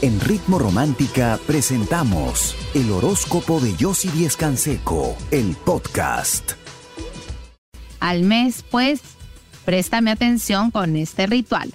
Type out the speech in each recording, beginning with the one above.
En Ritmo Romántica presentamos el horóscopo de Yossi Díez Canseco, el podcast. Al mes, pues, préstame atención con este ritual.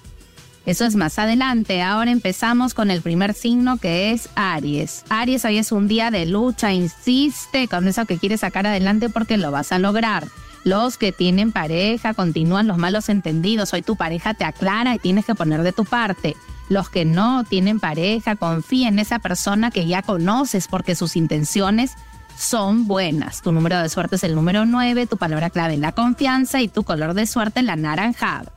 Eso es más adelante. Ahora empezamos con el primer signo que es Aries. Aries, hoy es un día de lucha. Insiste con eso que quieres sacar adelante porque lo vas a lograr. Los que tienen pareja continúan los malos entendidos. Hoy tu pareja te aclara y tienes que poner de tu parte. Los que no tienen pareja, confía en esa persona que ya conoces porque sus intenciones son buenas. Tu número de suerte es el número 9, tu palabra clave la confianza y tu color de suerte la naranjada.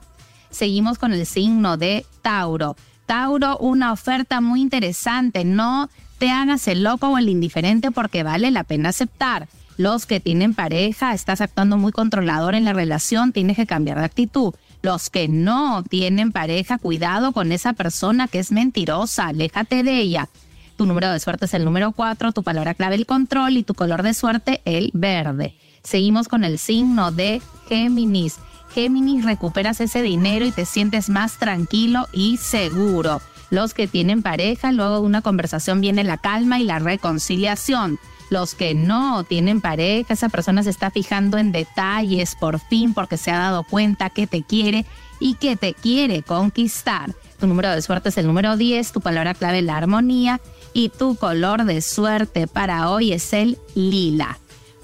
Seguimos con el signo de Tauro. Tauro, una oferta muy interesante. No te hagas el loco o el indiferente porque vale la pena aceptar. Los que tienen pareja, estás actuando muy controlador en la relación, tienes que cambiar de actitud. Los que no tienen pareja, cuidado con esa persona que es mentirosa, aléjate de ella. Tu número de suerte es el número 4, tu palabra clave el control y tu color de suerte el verde. Seguimos con el signo de Géminis. Géminis, recuperas ese dinero y te sientes más tranquilo y seguro. Los que tienen pareja, luego de una conversación viene la calma y la reconciliación. Los que no tienen pareja, esa persona se está fijando en detalles por fin porque se ha dado cuenta que te quiere y que te quiere conquistar. Tu número de suerte es el número 10, tu palabra clave la armonía y tu color de suerte para hoy es el lila.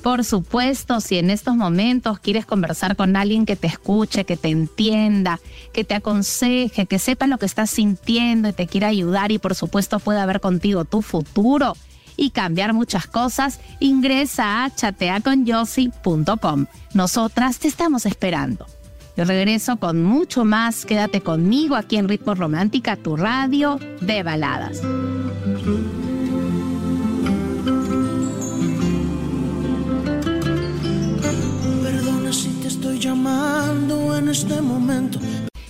Por supuesto, si en estos momentos quieres conversar con alguien que te escuche, que te entienda, que te aconseje, que sepa lo que estás sintiendo y te quiera ayudar y por supuesto pueda ver contigo tu futuro, y cambiar muchas cosas, ingresa a chateaconyossi.com. Nosotras te estamos esperando. Yo regreso con mucho más. Quédate conmigo aquí en Ritmo Romántica, tu radio de baladas. Este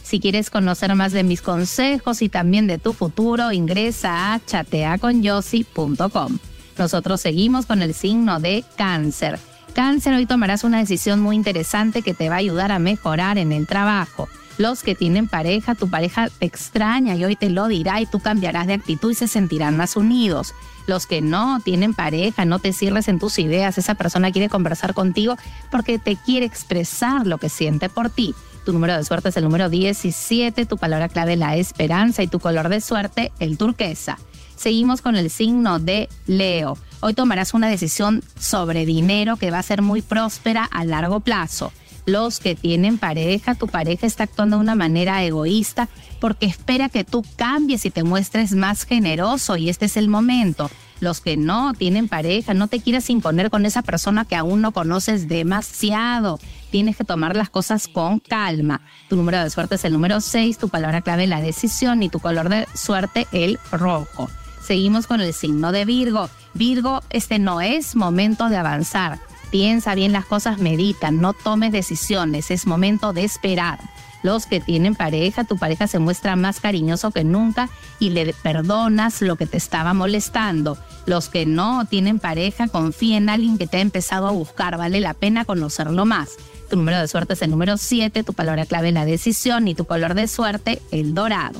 si quieres conocer más de mis consejos y también de tu futuro, ingresa a chateaconyossi.com. Nosotros seguimos con el signo de cáncer. Cáncer, hoy tomarás una decisión muy interesante que te va a ayudar a mejorar en el trabajo. Los que tienen pareja, tu pareja te extraña y hoy te lo dirá y tú cambiarás de actitud y se sentirán más unidos. Los que no tienen pareja, no te cierres en tus ideas, esa persona quiere conversar contigo porque te quiere expresar lo que siente por ti. Tu número de suerte es el número 17, tu palabra clave la esperanza y tu color de suerte el turquesa. Seguimos con el signo de Leo. Hoy tomarás una decisión sobre dinero que va a ser muy próspera a largo plazo. Los que tienen pareja, tu pareja está actuando de una manera egoísta porque espera que tú cambies y te muestres más generoso y este es el momento los que no tienen pareja, no te quieras imponer con esa persona que aún no conoces demasiado. Tienes que tomar las cosas con calma. Tu número de suerte es el número 6, tu palabra clave la decisión y tu color de suerte el rojo. Seguimos con el signo de Virgo. Virgo, este no es momento de avanzar. Piensa bien las cosas, medita, no tomes decisiones, es momento de esperar los que tienen pareja, tu pareja se muestra más cariñoso que nunca y le perdonas lo que te estaba molestando. Los que no tienen pareja, confía en alguien que te ha empezado a buscar, vale la pena conocerlo más. Tu número de suerte es el número 7, tu palabra clave la decisión y tu color de suerte el dorado.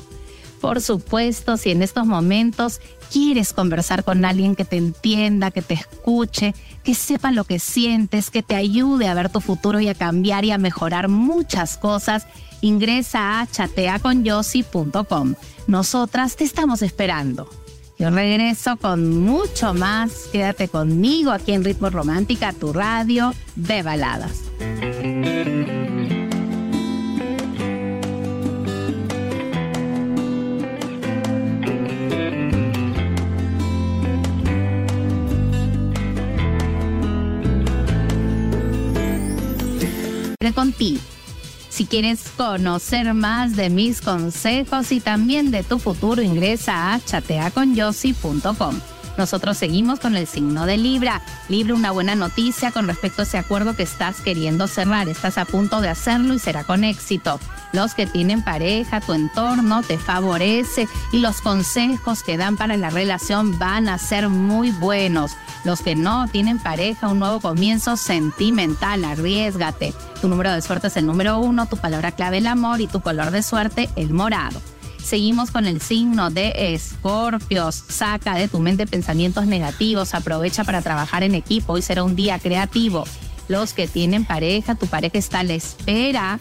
Por supuesto, si en estos momentos quieres conversar con alguien que te entienda, que te escuche, que sepa lo que sientes, que te ayude a ver tu futuro y a cambiar y a mejorar muchas cosas, ingresa a chateaconyossi.com. Nosotras te estamos esperando. Yo regreso con mucho más. Quédate conmigo aquí en Ritmo Romántica, tu radio de baladas. contigo. Si quieres conocer más de mis consejos y también de tu futuro, ingresa a chateaconyossi.com. Nosotros seguimos con el signo de Libra. Libra, una buena noticia con respecto a ese acuerdo que estás queriendo cerrar. Estás a punto de hacerlo y será con éxito. Los que tienen pareja, tu entorno te favorece y los consejos que dan para la relación van a ser muy buenos. Los que no tienen pareja, un nuevo comienzo sentimental, arriesgate. Tu número de suerte es el número uno, tu palabra clave el amor y tu color de suerte el morado. Seguimos con el signo de Escorpios. Saca de tu mente pensamientos negativos. Aprovecha para trabajar en equipo. Hoy será un día creativo. Los que tienen pareja, tu pareja está a la espera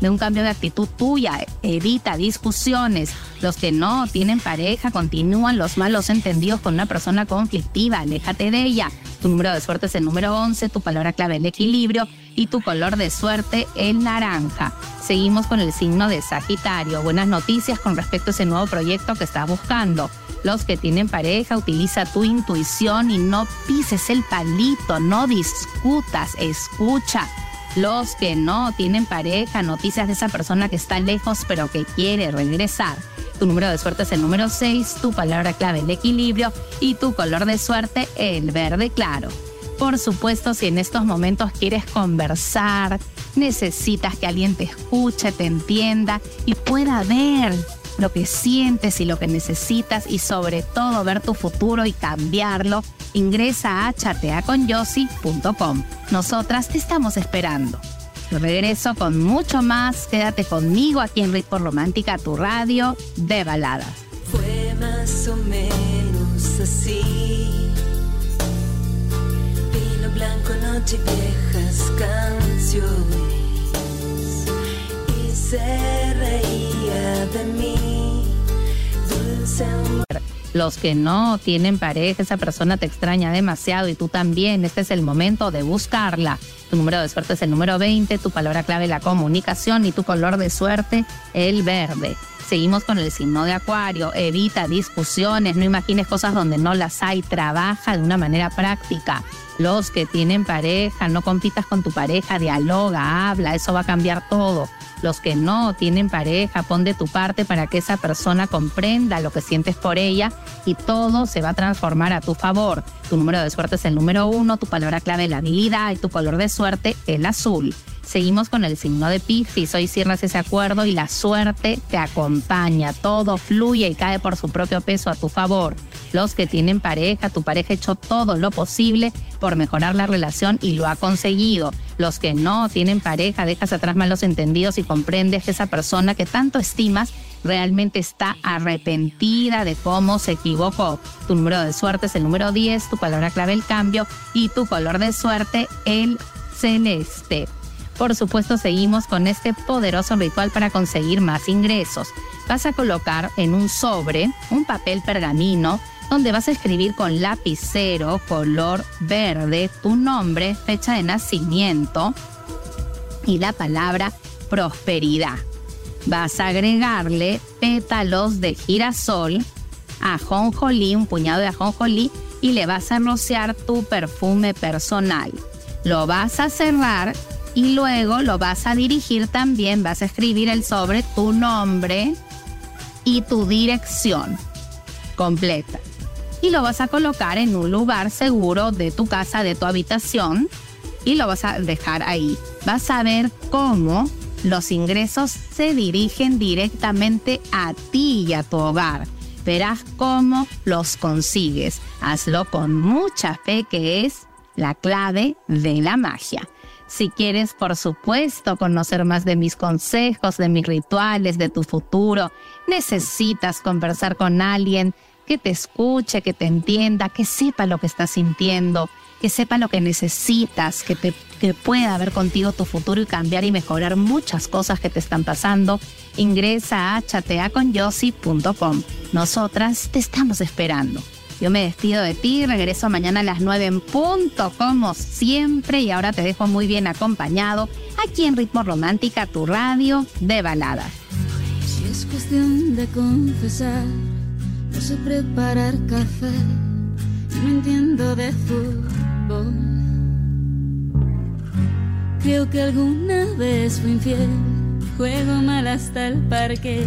de un cambio de actitud tuya. Evita discusiones. Los que no tienen pareja continúan los malos entendidos con una persona conflictiva. Aléjate de ella. Tu número de suerte es el número 11. Tu palabra clave el equilibrio. Y tu color de suerte el naranja. Seguimos con el signo de Sagitario. Buenas noticias con respecto a ese nuevo proyecto que estás buscando. Los que tienen pareja, utiliza tu intuición y no pises el palito, no discutas, escucha los que no tienen pareja, noticias de esa persona que está lejos pero que quiere regresar. Tu número de suerte es el número 6, tu palabra clave el equilibrio y tu color de suerte el verde claro. Por supuesto, si en estos momentos quieres conversar, necesitas que alguien te escuche, te entienda y pueda ver lo que sientes y lo que necesitas y sobre todo ver tu futuro y cambiarlo, ingresa a chateaconyossi.com. Nosotras te estamos esperando. regreso con mucho más. Quédate conmigo aquí en Ritmo Romántica, tu radio de baladas. Fue más o menos así. Noche, canciones. Y se reía de mí. Los que no tienen pareja, esa persona te extraña demasiado y tú también, este es el momento de buscarla. Tu número de suerte es el número 20, tu palabra clave la comunicación y tu color de suerte el verde. Seguimos con el signo de Acuario. Evita discusiones, no imagines cosas donde no las hay. Trabaja de una manera práctica. Los que tienen pareja, no compitas con tu pareja, dialoga, habla, eso va a cambiar todo. Los que no tienen pareja, pon de tu parte para que esa persona comprenda lo que sientes por ella y todo se va a transformar a tu favor. Tu número de suerte es el número uno, tu palabra clave la habilidad y tu color de suerte el azul. Seguimos con el signo de Piscis. Hoy cierras ese acuerdo y la suerte te acompaña. Todo fluye y cae por su propio peso a tu favor. Los que tienen pareja, tu pareja ha hecho todo lo posible por mejorar la relación y lo ha conseguido. Los que no tienen pareja, dejas atrás malos entendidos y comprendes que esa persona que tanto estimas realmente está arrepentida de cómo se equivocó. Tu número de suerte es el número 10, tu palabra clave el cambio y tu color de suerte el celeste. Por supuesto, seguimos con este poderoso ritual para conseguir más ingresos. Vas a colocar en un sobre un papel pergamino donde vas a escribir con lapicero color verde tu nombre, fecha de nacimiento y la palabra prosperidad. Vas a agregarle pétalos de girasol, ajonjolí, un puñado de ajonjolí y le vas a rociar tu perfume personal. Lo vas a cerrar y luego lo vas a dirigir también, vas a escribir el sobre tu nombre y tu dirección completa. Y lo vas a colocar en un lugar seguro de tu casa, de tu habitación, y lo vas a dejar ahí. Vas a ver cómo los ingresos se dirigen directamente a ti y a tu hogar. Verás cómo los consigues. Hazlo con mucha fe que es la clave de la magia. Si quieres, por supuesto, conocer más de mis consejos, de mis rituales, de tu futuro, necesitas conversar con alguien que te escuche, que te entienda, que sepa lo que estás sintiendo, que sepa lo que necesitas, que, te, que pueda ver contigo tu futuro y cambiar y mejorar muchas cosas que te están pasando, ingresa a chateaconyossi.com. Nosotras te estamos esperando. Yo me despido de ti, regreso mañana a las 9 en punto, como siempre, y ahora te dejo muy bien acompañado aquí en Ritmo Romántica, tu radio de balada. Si es cuestión de confesar, no sé preparar café, no entiendo de fútbol. Creo que alguna vez fui infiel, juego mal hasta el parque.